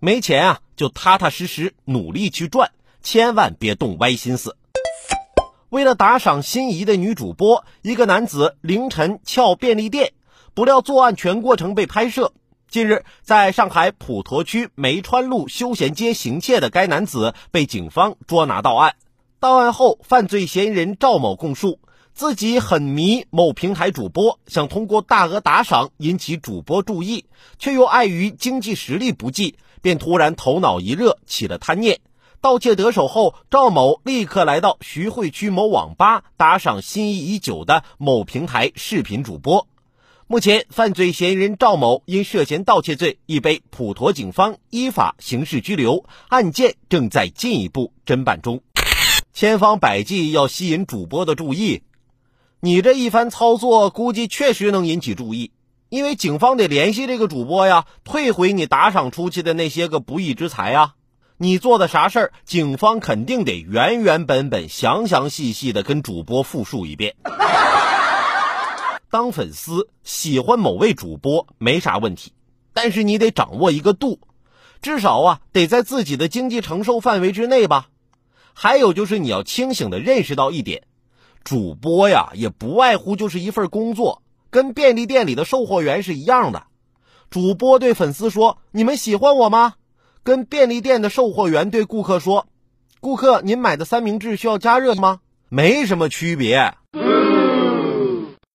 没钱啊，就踏踏实实努力去赚，千万别动歪心思。为了打赏心仪的女主播，一个男子凌晨撬便利店，不料作案全过程被拍摄。近日，在上海普陀区梅川路休闲街行窃的该男子被警方捉拿到案。到案后，犯罪嫌疑人赵某供述，自己很迷某平台主播，想通过大额打赏引起主播注意，却又碍于经济实力不济。便突然头脑一热，起了贪念。盗窃得手后，赵某立刻来到徐汇区某网吧打赏心仪已久的某平台视频主播。目前，犯罪嫌疑人赵某因涉嫌盗窃罪已被普陀警方依法刑事拘留，案件正在进一步侦办中。千方百计要吸引主播的注意，你这一番操作估计确实能引起注意。因为警方得联系这个主播呀，退回你打赏出去的那些个不义之财啊！你做的啥事儿，警方肯定得原原本本、详详细细的跟主播复述一遍。当粉丝喜欢某位主播没啥问题，但是你得掌握一个度，至少啊得在自己的经济承受范围之内吧。还有就是你要清醒的认识到一点，主播呀也不外乎就是一份工作。跟便利店里的售货员是一样的，主播对粉丝说：“你们喜欢我吗？”跟便利店的售货员对顾客说：“顾客，您买的三明治需要加热吗？”没什么区别。